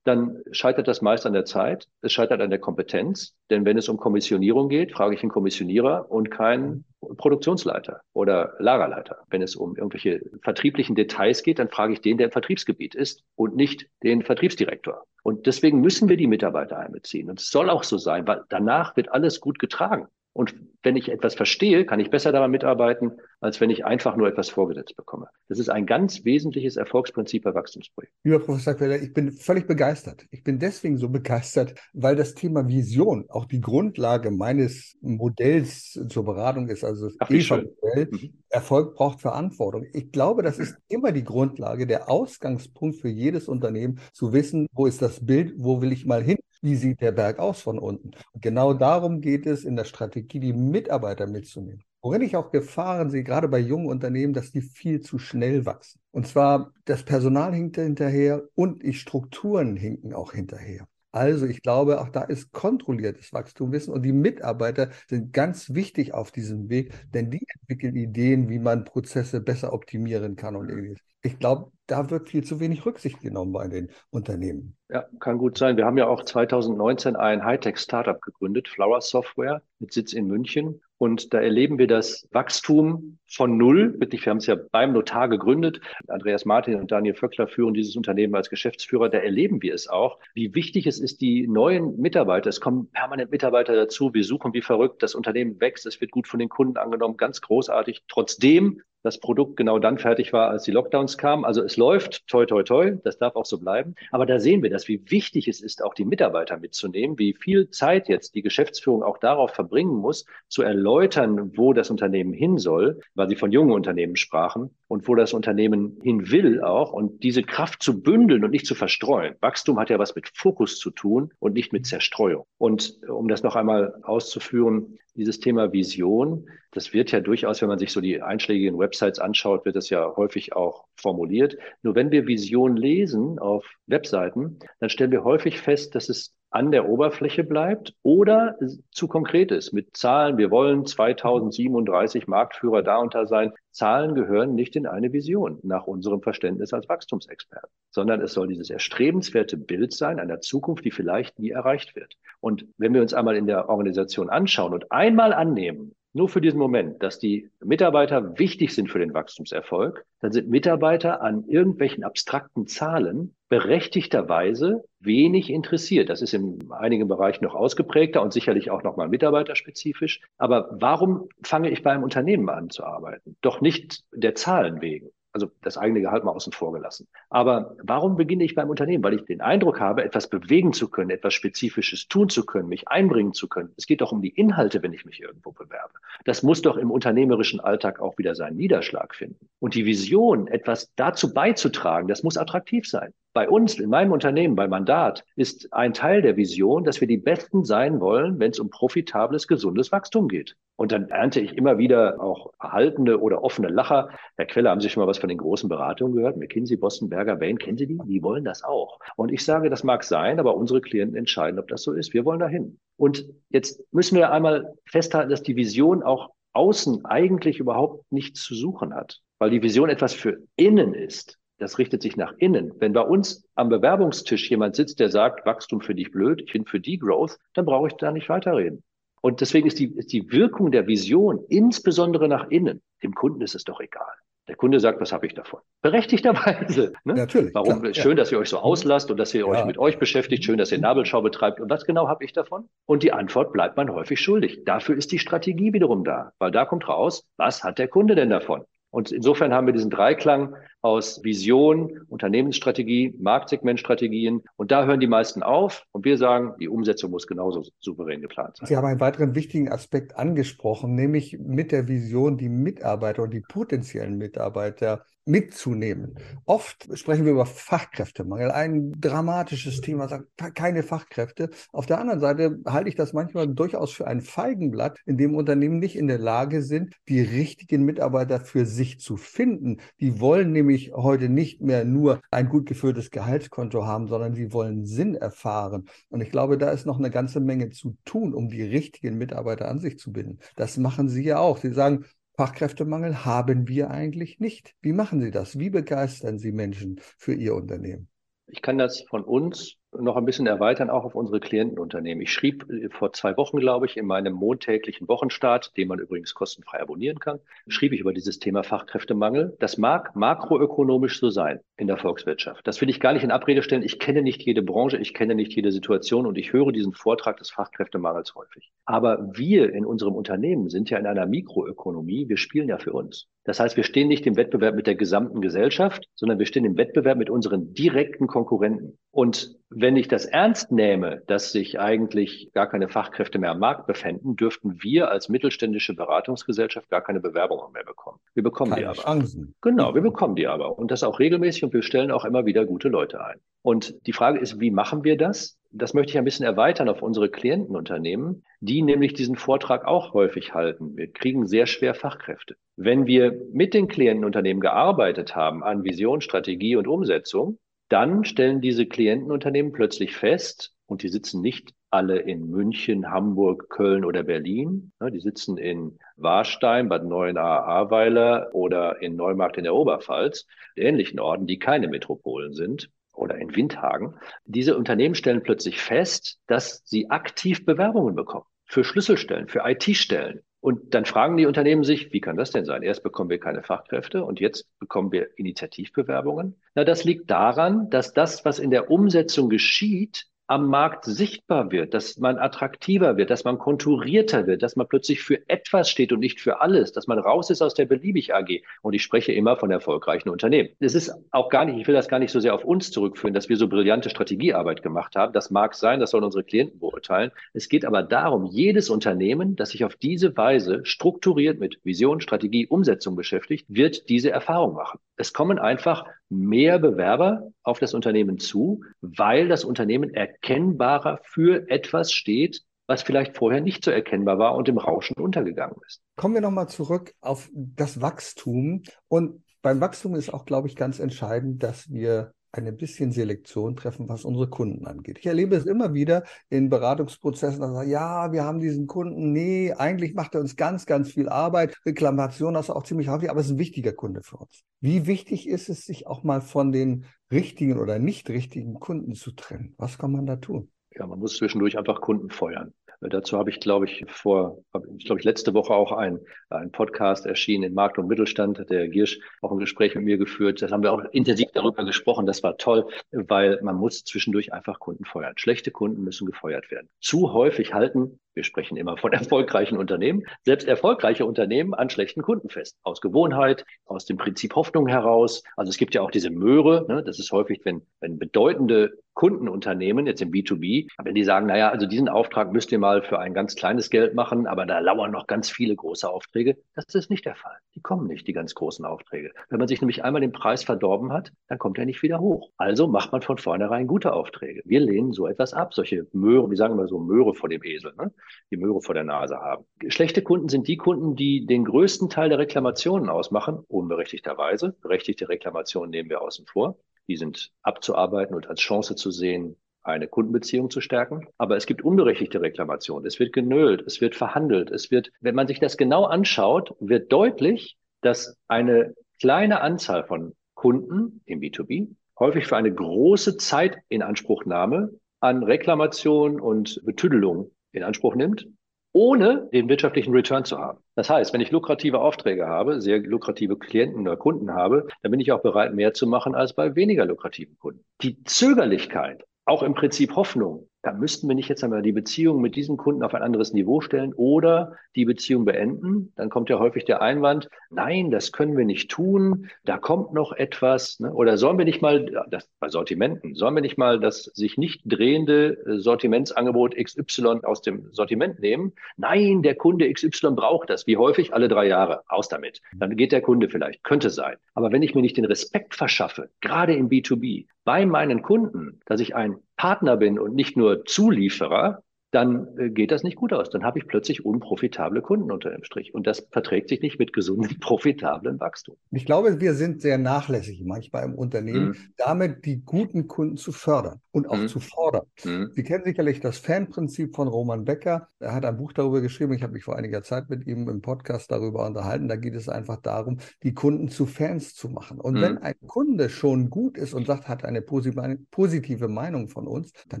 dann scheitert das meist an der Zeit, es scheitert an der Kompetenz, denn wenn es um Kommissionierung geht, frage ich einen Kommissionierer und keinen Produktionsleiter oder Lagerleiter. Wenn es um irgendwelche vertrieblichen Details geht, dann frage ich den, der im Vertriebsgebiet ist und nicht den Vertriebsdirektor. Und deswegen müssen wir die Mitarbeiter einbeziehen. Und es soll auch so sein, weil danach wird alles gut getragen. Und wenn ich etwas verstehe, kann ich besser daran mitarbeiten, als wenn ich einfach nur etwas vorgesetzt bekomme. Das ist ein ganz wesentliches Erfolgsprinzip bei Wachstumsprojekten. Lieber Professor Queller, ich bin völlig begeistert. Ich bin deswegen so begeistert, weil das Thema Vision auch die Grundlage meines Modells zur Beratung ist, also das EVA-Modell. Mhm. Erfolg braucht Verantwortung. Ich glaube, das ist immer die Grundlage, der Ausgangspunkt für jedes Unternehmen, zu wissen, wo ist das Bild, wo will ich mal hin wie sieht der Berg aus von unten? Und genau darum geht es in der Strategie, die Mitarbeiter mitzunehmen. Worin ich auch Gefahren sehe, gerade bei jungen Unternehmen, dass die viel zu schnell wachsen. Und zwar das Personal hinkt hinterher und die Strukturen hinken auch hinterher. Also ich glaube, auch da ist kontrolliertes Wachstumwissen und die Mitarbeiter sind ganz wichtig auf diesem Weg, denn die entwickeln Ideen, wie man Prozesse besser optimieren kann und ähnliches. Ich glaube, da wird viel zu wenig Rücksicht genommen bei den Unternehmen. Ja, kann gut sein. Wir haben ja auch 2019 ein Hightech-Startup gegründet, Flower Software, mit Sitz in München. Und da erleben wir das Wachstum von null. Wirklich, wir haben es ja beim Notar gegründet. Andreas Martin und Daniel Vöckler führen dieses Unternehmen als Geschäftsführer. Da erleben wir es auch, wie wichtig es ist, die neuen Mitarbeiter. Es kommen permanent Mitarbeiter dazu. Wir suchen wie verrückt. Das Unternehmen wächst. Es wird gut von den Kunden angenommen. Ganz großartig. Trotzdem das Produkt genau dann fertig war, als die Lockdowns kamen. Also es läuft, toi, toi, toi, das darf auch so bleiben. Aber da sehen wir das, wie wichtig es ist, auch die Mitarbeiter mitzunehmen, wie viel Zeit jetzt die Geschäftsführung auch darauf verbringen muss, zu erläutern, wo das Unternehmen hin soll, weil sie von jungen Unternehmen sprachen und wo das Unternehmen hin will auch und diese Kraft zu bündeln und nicht zu verstreuen. Wachstum hat ja was mit Fokus zu tun und nicht mit Zerstreuung. Und um das noch einmal auszuführen, dieses Thema Vision, das wird ja durchaus, wenn man sich so die einschlägigen Websites anschaut, wird das ja häufig auch formuliert. Nur wenn wir Vision lesen auf Webseiten, dann stellen wir häufig fest, dass es an der Oberfläche bleibt oder zu konkret ist mit Zahlen. Wir wollen 2037 Marktführer da und da sein. Zahlen gehören nicht in eine Vision nach unserem Verständnis als Wachstumsexperten, sondern es soll dieses erstrebenswerte Bild sein einer Zukunft, die vielleicht nie erreicht wird. Und wenn wir uns einmal in der Organisation anschauen und einmal annehmen, nur für diesen Moment, dass die Mitarbeiter wichtig sind für den Wachstumserfolg, dann sind Mitarbeiter an irgendwelchen abstrakten Zahlen berechtigterweise wenig interessiert. Das ist in einigen Bereichen noch ausgeprägter und sicherlich auch nochmal mitarbeiterspezifisch. Aber warum fange ich beim Unternehmen an zu arbeiten? Doch nicht der Zahlen wegen also das eigene Gehalt mal außen vor gelassen. Aber warum beginne ich beim Unternehmen? Weil ich den Eindruck habe, etwas bewegen zu können, etwas Spezifisches tun zu können, mich einbringen zu können. Es geht doch um die Inhalte, wenn ich mich irgendwo bewerbe. Das muss doch im unternehmerischen Alltag auch wieder seinen Niederschlag finden. Und die Vision, etwas dazu beizutragen, das muss attraktiv sein. Bei uns, in meinem Unternehmen, bei Mandat, ist ein Teil der Vision, dass wir die Besten sein wollen, wenn es um profitables, gesundes Wachstum geht. Und dann ernte ich immer wieder auch erhaltene oder offene Lacher. Herr Quelle, haben Sie schon mal was von den großen Beratungen gehört? McKinsey, Boston, Berger, Bain, kennen Sie die? Die wollen das auch. Und ich sage, das mag sein, aber unsere Klienten entscheiden, ob das so ist. Wir wollen dahin. Und jetzt müssen wir einmal festhalten, dass die Vision auch außen eigentlich überhaupt nichts zu suchen hat, weil die Vision etwas für innen ist. Das richtet sich nach innen. Wenn bei uns am Bewerbungstisch jemand sitzt, der sagt, Wachstum für dich blöd, ich bin für die Growth, dann brauche ich da nicht weiterreden. Und deswegen ist die, ist die Wirkung der Vision insbesondere nach innen. Dem Kunden ist es doch egal. Der Kunde sagt, was habe ich davon? Berechtigterweise. Ne? Natürlich. Warum? Klar, schön, ja. dass ihr euch so auslasst und dass ihr ja. euch mit euch beschäftigt. Schön, dass ihr Nabelschau betreibt. Und was genau habe ich davon? Und die Antwort bleibt man häufig schuldig. Dafür ist die Strategie wiederum da. Weil da kommt raus, was hat der Kunde denn davon? Und insofern haben wir diesen Dreiklang aus Vision, Unternehmensstrategie, Marktsegmentstrategien. Und da hören die meisten auf. Und wir sagen, die Umsetzung muss genauso souverän geplant sein. Sie haben einen weiteren wichtigen Aspekt angesprochen, nämlich mit der Vision die Mitarbeiter und die potenziellen Mitarbeiter mitzunehmen. Oft sprechen wir über Fachkräftemangel, ein dramatisches Thema, sagt keine Fachkräfte. Auf der anderen Seite halte ich das manchmal durchaus für ein Feigenblatt, in dem Unternehmen nicht in der Lage sind, die richtigen Mitarbeiter für sich zu finden. Die wollen nämlich heute nicht mehr nur ein gut geführtes Gehaltskonto haben, sondern sie wollen Sinn erfahren. Und ich glaube, da ist noch eine ganze Menge zu tun, um die richtigen Mitarbeiter an sich zu binden. Das machen Sie ja auch. Sie sagen, Fachkräftemangel haben wir eigentlich nicht. Wie machen Sie das? Wie begeistern Sie Menschen für Ihr Unternehmen? Ich kann das von uns noch ein bisschen erweitern, auch auf unsere Klientenunternehmen. Ich schrieb äh, vor zwei Wochen, glaube ich, in meinem montäglichen Wochenstart, den man übrigens kostenfrei abonnieren kann, schrieb ich über dieses Thema Fachkräftemangel. Das mag makroökonomisch so sein in der Volkswirtschaft. Das will ich gar nicht in Abrede stellen. Ich kenne nicht jede Branche, ich kenne nicht jede Situation und ich höre diesen Vortrag des Fachkräftemangels häufig. Aber wir in unserem Unternehmen sind ja in einer Mikroökonomie. Wir spielen ja für uns. Das heißt, wir stehen nicht im Wettbewerb mit der gesamten Gesellschaft, sondern wir stehen im Wettbewerb mit unseren direkten Konkurrenten. Und wenn ich das ernst nehme, dass sich eigentlich gar keine Fachkräfte mehr am Markt befänden, dürften wir als mittelständische Beratungsgesellschaft gar keine Bewerbungen mehr bekommen. Wir bekommen keine die aber. Chancen. Genau, wir bekommen die aber. Und das auch regelmäßig und wir stellen auch immer wieder gute Leute ein. Und die Frage ist, wie machen wir das? Das möchte ich ein bisschen erweitern auf unsere Klientenunternehmen, die nämlich diesen Vortrag auch häufig halten. Wir kriegen sehr schwer Fachkräfte. Wenn wir mit den Klientenunternehmen gearbeitet haben an Vision, Strategie und Umsetzung, dann stellen diese Klientenunternehmen plötzlich fest, und die sitzen nicht alle in München, Hamburg, Köln oder Berlin. Die sitzen in Warstein, Bad Neuenahr-Ahrweiler oder in Neumarkt in der Oberpfalz, ähnlichen Orten, die keine Metropolen sind, oder in Windhagen. Diese Unternehmen stellen plötzlich fest, dass sie aktiv Bewerbungen bekommen für Schlüsselstellen, für IT-Stellen. Und dann fragen die Unternehmen sich, wie kann das denn sein? Erst bekommen wir keine Fachkräfte und jetzt bekommen wir Initiativbewerbungen. Na, das liegt daran, dass das, was in der Umsetzung geschieht, am Markt sichtbar wird, dass man attraktiver wird, dass man konturierter wird, dass man plötzlich für etwas steht und nicht für alles, dass man raus ist aus der Beliebig AG. Und ich spreche immer von erfolgreichen Unternehmen. Es ist auch gar nicht, ich will das gar nicht so sehr auf uns zurückführen, dass wir so brillante Strategiearbeit gemacht haben. Das mag sein, das sollen unsere Klienten beurteilen. Es geht aber darum, jedes Unternehmen, das sich auf diese Weise strukturiert mit Vision, Strategie, Umsetzung beschäftigt, wird diese Erfahrung machen. Es kommen einfach mehr Bewerber auf das Unternehmen zu, weil das Unternehmen erkennbarer für etwas steht, was vielleicht vorher nicht so erkennbar war und im Rauschen untergegangen ist. Kommen wir nochmal zurück auf das Wachstum. Und beim Wachstum ist auch, glaube ich, ganz entscheidend, dass wir ein bisschen Selektion treffen, was unsere Kunden angeht. Ich erlebe es immer wieder in Beratungsprozessen, dass sagen, ja, wir haben diesen Kunden, nee, eigentlich macht er uns ganz, ganz viel Arbeit, Reklamation ist auch ziemlich häufig, aber es ist ein wichtiger Kunde für uns. Wie wichtig ist es, sich auch mal von den richtigen oder nicht richtigen Kunden zu trennen? Was kann man da tun? Ja, man muss zwischendurch einfach Kunden feuern. Dazu habe ich, glaube ich, vor, ich glaube ich, letzte Woche auch ein, ein Podcast erschienen in Markt und Mittelstand, der Giersch auch ein Gespräch mit mir geführt. Das haben wir auch intensiv darüber gesprochen. Das war toll, weil man muss zwischendurch einfach Kunden feuern. Schlechte Kunden müssen gefeuert werden. Zu häufig halten wir sprechen immer von erfolgreichen Unternehmen, selbst erfolgreiche Unternehmen an schlechten Kunden fest. Aus Gewohnheit, aus dem Prinzip Hoffnung heraus. Also es gibt ja auch diese Möhre, ne? das ist häufig, wenn, wenn bedeutende Kundenunternehmen, jetzt im B2B, wenn die sagen, naja, also diesen Auftrag müsst ihr mal für ein ganz kleines Geld machen, aber da lauern noch ganz viele große Aufträge. Das ist nicht der Fall. Die kommen nicht, die ganz großen Aufträge. Wenn man sich nämlich einmal den Preis verdorben hat, dann kommt er nicht wieder hoch. Also macht man von vornherein gute Aufträge. Wir lehnen so etwas ab, solche Möhre, wie sagen wir so, Möhre vor dem Esel. Ne? die Möhre vor der Nase haben. Schlechte Kunden sind die Kunden, die den größten Teil der Reklamationen ausmachen, unberechtigterweise. Berechtigte Reklamationen nehmen wir außen vor. Die sind abzuarbeiten und als Chance zu sehen, eine Kundenbeziehung zu stärken. Aber es gibt unberechtigte Reklamationen. Es wird genölt, es wird verhandelt, es wird, wenn man sich das genau anschaut, wird deutlich, dass eine kleine Anzahl von Kunden im B2B häufig für eine große Zeitinanspruchnahme an Reklamation und Betüdelung in Anspruch nimmt, ohne den wirtschaftlichen Return zu haben. Das heißt, wenn ich lukrative Aufträge habe, sehr lukrative Klienten oder Kunden habe, dann bin ich auch bereit, mehr zu machen als bei weniger lukrativen Kunden. Die Zögerlichkeit, auch im Prinzip Hoffnung, da müssten wir nicht jetzt einmal die Beziehung mit diesem Kunden auf ein anderes Niveau stellen oder die Beziehung beenden. Dann kommt ja häufig der Einwand, nein, das können wir nicht tun, da kommt noch etwas. Ne? Oder sollen wir nicht mal, das, bei Sortimenten, sollen wir nicht mal das sich nicht drehende äh, Sortimentsangebot XY aus dem Sortiment nehmen? Nein, der Kunde XY braucht das. Wie häufig? Alle drei Jahre. Aus damit. Dann geht der Kunde vielleicht. Könnte sein. Aber wenn ich mir nicht den Respekt verschaffe, gerade im B2B, bei meinen Kunden, dass ich ein Partner bin und nicht nur Zulieferer, dann äh, geht das nicht gut aus. Dann habe ich plötzlich unprofitable Kunden unter dem Strich. Und das verträgt sich nicht mit gesundem, profitablen Wachstum. Ich glaube, wir sind sehr nachlässig manchmal im Unternehmen, mhm. damit die guten Kunden zu fördern und auch mhm. zu fordern. Mhm. Sie kennen sicherlich das Fanprinzip von Roman Becker. Er hat ein Buch darüber geschrieben. Ich habe mich vor einiger Zeit mit ihm im Podcast darüber unterhalten. Da geht es einfach darum, die Kunden zu Fans zu machen. Und wenn mhm. ein Kunde schon gut ist und sagt, hat eine positive Meinung von uns, dann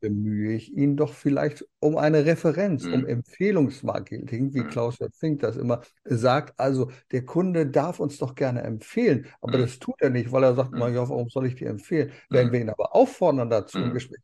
bemühe ich ihn doch vielleicht um eine Referenz, mhm. um Empfehlungsmarketing, wie mhm. Klaus Fink das immer sagt. Also der Kunde darf uns doch gerne empfehlen, aber mhm. das tut er nicht, weil er sagt, mhm. na ja, warum soll ich dir empfehlen? Wenn mhm. wir ihn aber auffordern dazu mhm. Gespräch,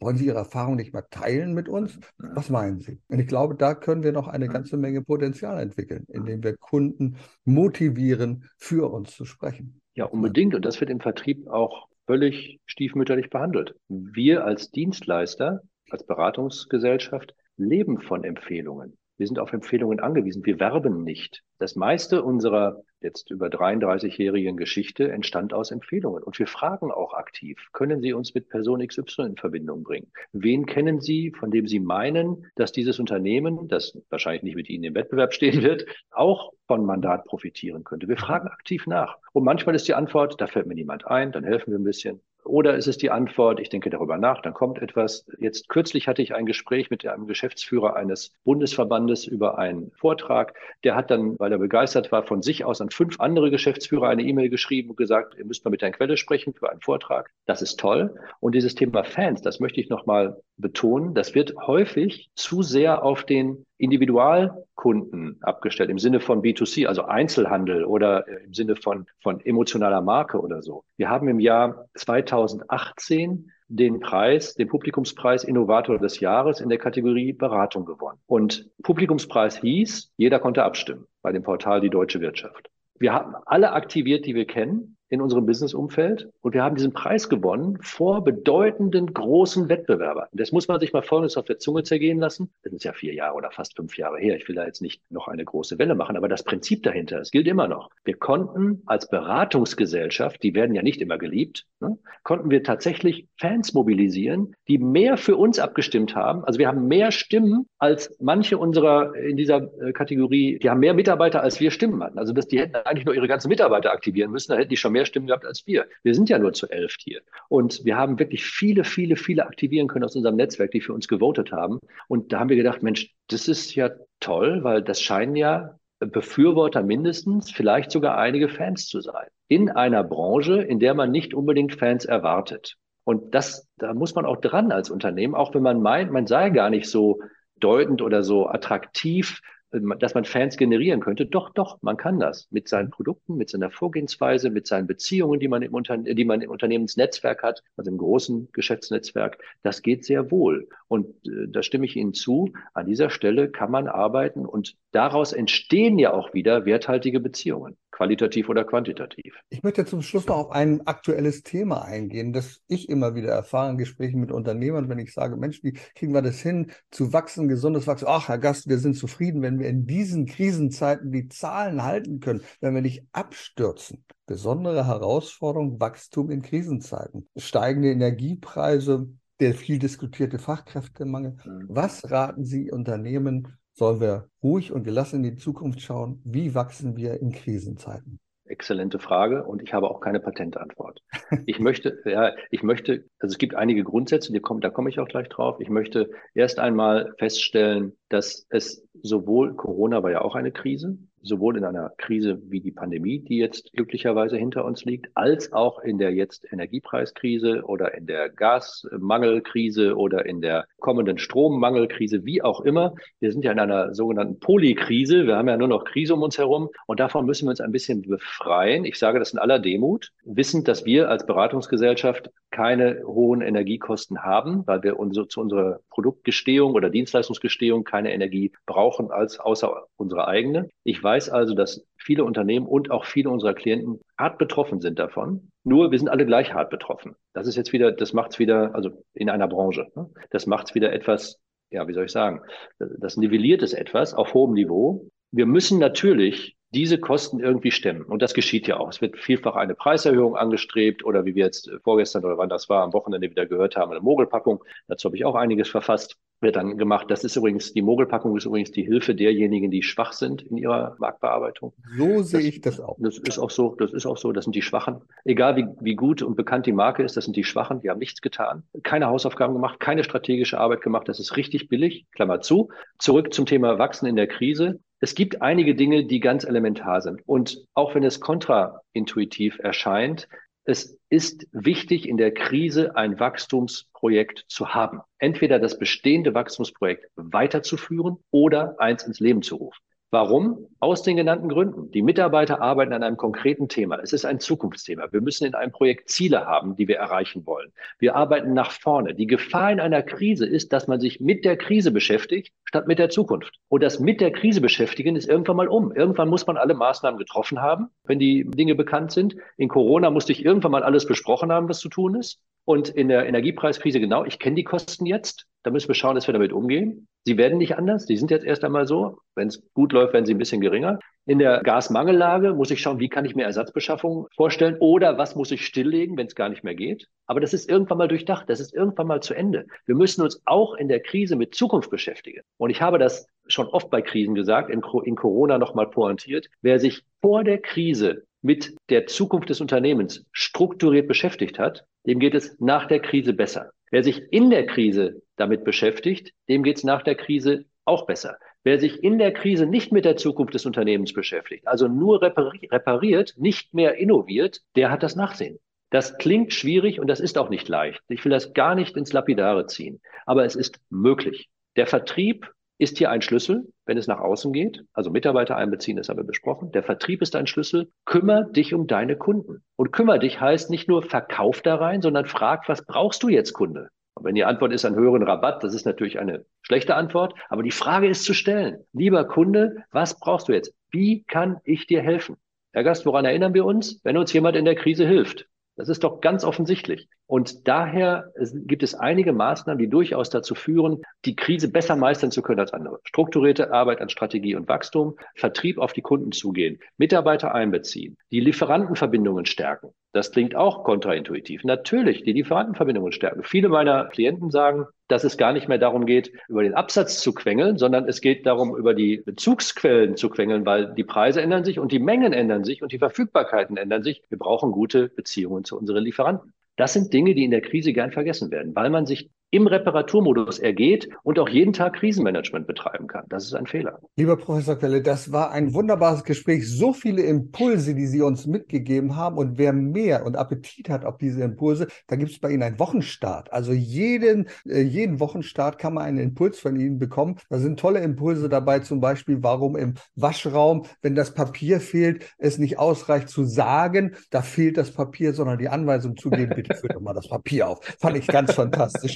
wollen Sie Ihre Erfahrung nicht mal teilen mit uns? Was meinen Sie? Und ich glaube, da können wir noch eine ganze Menge Potenzial entwickeln, indem wir Kunden motivieren, für uns zu sprechen. Ja, unbedingt. Und das wird im Vertrieb auch völlig stiefmütterlich behandelt. Wir als Dienstleister als Beratungsgesellschaft leben von Empfehlungen. Wir sind auf Empfehlungen angewiesen. Wir werben nicht. Das meiste unserer jetzt über 33-jährigen Geschichte entstand aus Empfehlungen. Und wir fragen auch aktiv, können Sie uns mit Person XY in Verbindung bringen? Wen kennen Sie, von dem Sie meinen, dass dieses Unternehmen, das wahrscheinlich nicht mit Ihnen im Wettbewerb stehen wird, auch von Mandat profitieren könnte? Wir fragen aktiv nach. Und manchmal ist die Antwort, da fällt mir niemand ein, dann helfen wir ein bisschen Oder ist es die Antwort, ich denke darüber nach, dann kommt etwas. Jetzt kürzlich hatte ich ein Gespräch mit einem Geschäftsführer eines Bundesverbandes über einen Vortrag. Der hat dann, weil er begeistert war, von sich aus an fünf andere Geschäftsführer eine E-Mail geschrieben und gesagt, ihr müsst mal mit Herrn Quelle sprechen für einen Vortrag. Das ist toll. Und dieses Thema Fans, das möchte ich nochmal betonen, das wird häufig zu sehr auf den Individualkunden abgestellt, im Sinne von B2C, also Einzelhandel oder äh, im Sinne von, von emotionaler Marke oder so. Wir haben im Jahr 2018 den Preis, den Publikumspreis Innovator des Jahres in der Kategorie Beratung gewonnen. Und Publikumspreis hieß, jeder konnte abstimmen bei dem Portal Die Deutsche Wirtschaft. Wir haben alle aktiviert, die wir kennen in unserem Businessumfeld und wir haben diesen Preis gewonnen vor bedeutenden großen Wettbewerbern. Das muss man sich mal Folgendes auf der Zunge zergehen lassen. Das ist ja vier Jahre oder fast fünf Jahre her. Ich will da jetzt nicht noch eine große Welle machen, aber das Prinzip dahinter, es gilt immer noch. Wir konnten als Beratungsgesellschaft, die werden ja nicht immer geliebt, ne, konnten wir tatsächlich Fans mobilisieren, die mehr für uns abgestimmt haben. Also wir haben mehr Stimmen als manche unserer in dieser äh, Kategorie, die haben mehr Mitarbeiter als wir Stimmen hatten. Also das, die hätten eigentlich nur ihre ganzen Mitarbeiter aktivieren müssen, da hätten die schon mehr mehr Stimmen gehabt als wir. Wir sind ja nur zu elf hier. Und wir haben wirklich viele, viele, viele aktivieren können aus unserem Netzwerk, die für uns gewotet haben. Und da haben wir gedacht, Mensch, das ist ja toll, weil das scheinen ja Befürworter mindestens, vielleicht sogar einige Fans zu sein. In einer Branche, in der man nicht unbedingt Fans erwartet. Und das, da muss man auch dran als Unternehmen, auch wenn man meint, man sei gar nicht so deutend oder so attraktiv dass man Fans generieren könnte. Doch, doch, man kann das mit seinen Produkten, mit seiner Vorgehensweise, mit seinen Beziehungen, die man im, Unter die man im Unternehmensnetzwerk hat, also im großen Geschäftsnetzwerk. Das geht sehr wohl. Und äh, da stimme ich Ihnen zu. An dieser Stelle kann man arbeiten und daraus entstehen ja auch wieder werthaltige Beziehungen qualitativ oder quantitativ. Ich möchte zum Schluss noch auf ein aktuelles Thema eingehen, das ich immer wieder erfahre in Gesprächen mit Unternehmern, wenn ich sage, Mensch, wie kriegen wir das hin, zu wachsen, gesundes Wachstum? Ach, Herr Gast, wir sind zufrieden, wenn wir in diesen Krisenzeiten die Zahlen halten können, wenn wir nicht abstürzen. Besondere Herausforderung, Wachstum in Krisenzeiten. Steigende Energiepreise, der viel diskutierte Fachkräftemangel. Mhm. Was raten Sie Unternehmen, sollen wir ruhig und gelassen in die Zukunft schauen. Wie wachsen wir in Krisenzeiten? Exzellente Frage und ich habe auch keine Patentantwort. Ich möchte, ja, ich möchte, also es gibt einige Grundsätze, die kommen, da komme ich auch gleich drauf. Ich möchte erst einmal feststellen, dass es sowohl Corona war ja auch eine Krise, sowohl in einer Krise wie die Pandemie, die jetzt glücklicherweise hinter uns liegt, als auch in der jetzt Energiepreiskrise oder in der Gasmangelkrise oder in der kommenden Strommangelkrise, wie auch immer. Wir sind ja in einer sogenannten Polykrise. Wir haben ja nur noch Krise um uns herum und davon müssen wir uns ein bisschen befreien. Ich sage das in aller Demut, wissend, dass wir als Beratungsgesellschaft keine hohen Energiekosten haben, weil wir unsere, zu unserer Produktgestehung oder Dienstleistungsgestehung keine Energie brauchen als außer unsere eigene. Ich weiß also, dass viele Unternehmen und auch viele unserer Klienten hart betroffen sind davon. Nur wir sind alle gleich hart betroffen. Das ist jetzt wieder, das macht es wieder, also in einer Branche, ne? das macht es wieder etwas, ja, wie soll ich sagen, das nivelliert es etwas auf hohem Niveau. Wir müssen natürlich diese Kosten irgendwie stemmen. Und das geschieht ja auch. Es wird vielfach eine Preiserhöhung angestrebt oder wie wir jetzt vorgestern oder wann das war, am Wochenende wieder gehört haben, eine Mogelpackung. Dazu habe ich auch einiges verfasst wird dann gemacht. Das ist übrigens, die Mogelpackung ist übrigens die Hilfe derjenigen, die schwach sind in ihrer Marktbearbeitung. So sehe das, ich das auch. Das ist auch so, das ist auch so, das sind die Schwachen. Egal wie, wie gut und bekannt die Marke ist, das sind die Schwachen, die haben nichts getan, keine Hausaufgaben gemacht, keine strategische Arbeit gemacht, das ist richtig billig, Klammer zu. Zurück zum Thema Wachsen in der Krise. Es gibt einige Dinge, die ganz elementar sind. Und auch wenn es kontraintuitiv erscheint, es ist wichtig, in der Krise ein Wachstumsprojekt zu haben. Entweder das bestehende Wachstumsprojekt weiterzuführen oder eins ins Leben zu rufen. Warum? Aus den genannten Gründen. Die Mitarbeiter arbeiten an einem konkreten Thema. Es ist ein Zukunftsthema. Wir müssen in einem Projekt Ziele haben, die wir erreichen wollen. Wir arbeiten nach vorne. Die Gefahr in einer Krise ist, dass man sich mit der Krise beschäftigt, statt mit der Zukunft. Und das mit der Krise beschäftigen ist irgendwann mal um. Irgendwann muss man alle Maßnahmen getroffen haben, wenn die Dinge bekannt sind. In Corona musste ich irgendwann mal alles besprochen haben, was zu tun ist. Und in der Energiepreiskrise genau, ich kenne die Kosten jetzt. Da müssen wir schauen, dass wir damit umgehen. Sie werden nicht anders. Die sind jetzt erst einmal so. Wenn es gut läuft, werden sie ein bisschen geringer. In der Gasmangellage muss ich schauen, wie kann ich mir Ersatzbeschaffung vorstellen oder was muss ich stilllegen, wenn es gar nicht mehr geht. Aber das ist irgendwann mal durchdacht. Das ist irgendwann mal zu Ende. Wir müssen uns auch in der Krise mit Zukunft beschäftigen. Und ich habe das schon oft bei Krisen gesagt, in, in Corona nochmal pointiert. Wer sich vor der Krise mit der Zukunft des Unternehmens strukturiert beschäftigt hat, dem geht es nach der Krise besser. Wer sich in der Krise damit beschäftigt, dem geht es nach der Krise auch besser. Wer sich in der Krise nicht mit der Zukunft des Unternehmens beschäftigt, also nur repariert, nicht mehr innoviert, der hat das Nachsehen. Das klingt schwierig und das ist auch nicht leicht. Ich will das gar nicht ins Lapidare ziehen, aber es ist möglich. Der Vertrieb ist hier ein Schlüssel, wenn es nach außen geht. Also Mitarbeiter einbeziehen, das haben wir besprochen. Der Vertrieb ist ein Schlüssel. Kümmer dich um deine Kunden. Und kümmer dich heißt nicht nur verkauf da rein, sondern frag, was brauchst du jetzt, Kunde? Und wenn die Antwort ist ein höheren Rabatt, das ist natürlich eine schlechte Antwort. Aber die Frage ist zu stellen. Lieber Kunde, was brauchst du jetzt? Wie kann ich dir helfen? Herr Gast, woran erinnern wir uns? Wenn uns jemand in der Krise hilft. Das ist doch ganz offensichtlich. Und daher gibt es einige Maßnahmen, die durchaus dazu führen, die Krise besser meistern zu können als andere. Strukturierte Arbeit an Strategie und Wachstum, Vertrieb auf die Kunden zugehen, Mitarbeiter einbeziehen, die Lieferantenverbindungen stärken. Das klingt auch kontraintuitiv. Natürlich, die Lieferantenverbindungen stärken. Viele meiner Klienten sagen, dass es gar nicht mehr darum geht, über den Absatz zu quengeln, sondern es geht darum, über die Bezugsquellen zu quengeln, weil die Preise ändern sich und die Mengen ändern sich und die Verfügbarkeiten ändern sich. Wir brauchen gute Beziehungen zu unseren Lieferanten. Das sind Dinge, die in der Krise gern vergessen werden, weil man sich im Reparaturmodus ergeht und auch jeden Tag Krisenmanagement betreiben kann. Das ist ein Fehler. Lieber Professor Quelle, das war ein wunderbares Gespräch. So viele Impulse, die Sie uns mitgegeben haben. Und wer mehr und Appetit hat auf diese Impulse, da gibt es bei Ihnen einen Wochenstart. Also jeden, äh, jeden Wochenstart kann man einen Impuls von Ihnen bekommen. Da sind tolle Impulse dabei, zum Beispiel, warum im Waschraum, wenn das Papier fehlt, es nicht ausreicht zu sagen, da fehlt das Papier, sondern die Anweisung zu geben, bitte führt doch mal das Papier auf. Fand ich ganz fantastisch.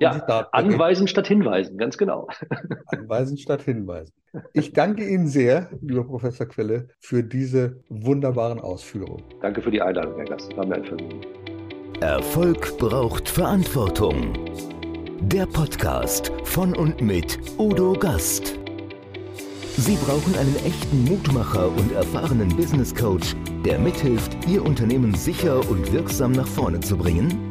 Ja, anweisen statt hinweisen, ganz genau. Anweisen statt hinweisen. Ich danke Ihnen sehr, lieber Professor Quelle, für diese wunderbaren Ausführungen. Danke für die Einladung, Herr Gast. War mir ein Vergnügen. Erfolg braucht Verantwortung. Der Podcast von und mit Udo Gast. Sie brauchen einen echten Mutmacher und erfahrenen Business Coach, der mithilft, Ihr Unternehmen sicher und wirksam nach vorne zu bringen?